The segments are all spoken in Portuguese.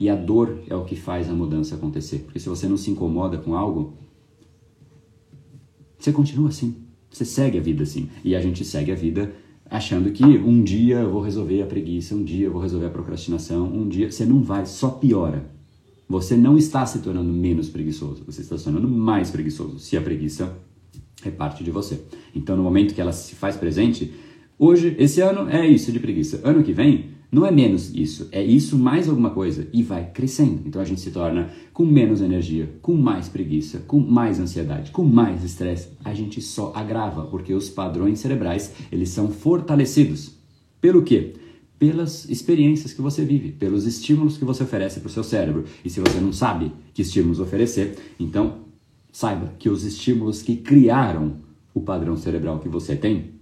E a dor é o que faz a mudança acontecer. Porque se você não se incomoda com algo, você continua assim. Você segue a vida assim. E a gente segue a vida achando que um dia eu vou resolver a preguiça, um dia eu vou resolver a procrastinação, um dia. Você não vai, só piora. Você não está se tornando menos preguiçoso, você está se tornando mais preguiçoso, se a preguiça é parte de você. Então, no momento que ela se faz presente, hoje, esse ano é isso de preguiça. Ano que vem, não é menos isso, é isso mais alguma coisa e vai crescendo. Então a gente se torna com menos energia, com mais preguiça, com mais ansiedade, com mais estresse. A gente só agrava porque os padrões cerebrais, eles são fortalecidos. Pelo quê? Pelas experiências que você vive, pelos estímulos que você oferece para o seu cérebro. E se você não sabe que estímulos oferecer, então saiba que os estímulos que criaram o padrão cerebral que você tem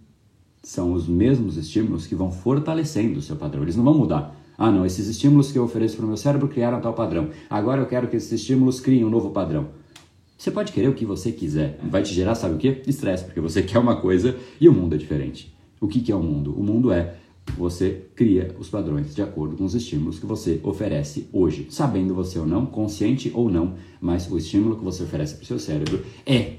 são os mesmos estímulos que vão fortalecendo o seu padrão. Eles não vão mudar. Ah, não, esses estímulos que eu ofereço para o meu cérebro criaram tal padrão. Agora eu quero que esses estímulos criem um novo padrão. Você pode querer o que você quiser. Vai te gerar, sabe o quê? Estresse, porque você quer uma coisa e o mundo é diferente. O que, que é o mundo? O mundo é você cria os padrões de acordo com os estímulos que você oferece hoje, sabendo você ou não, consciente ou não, mas o estímulo que você oferece para o seu cérebro é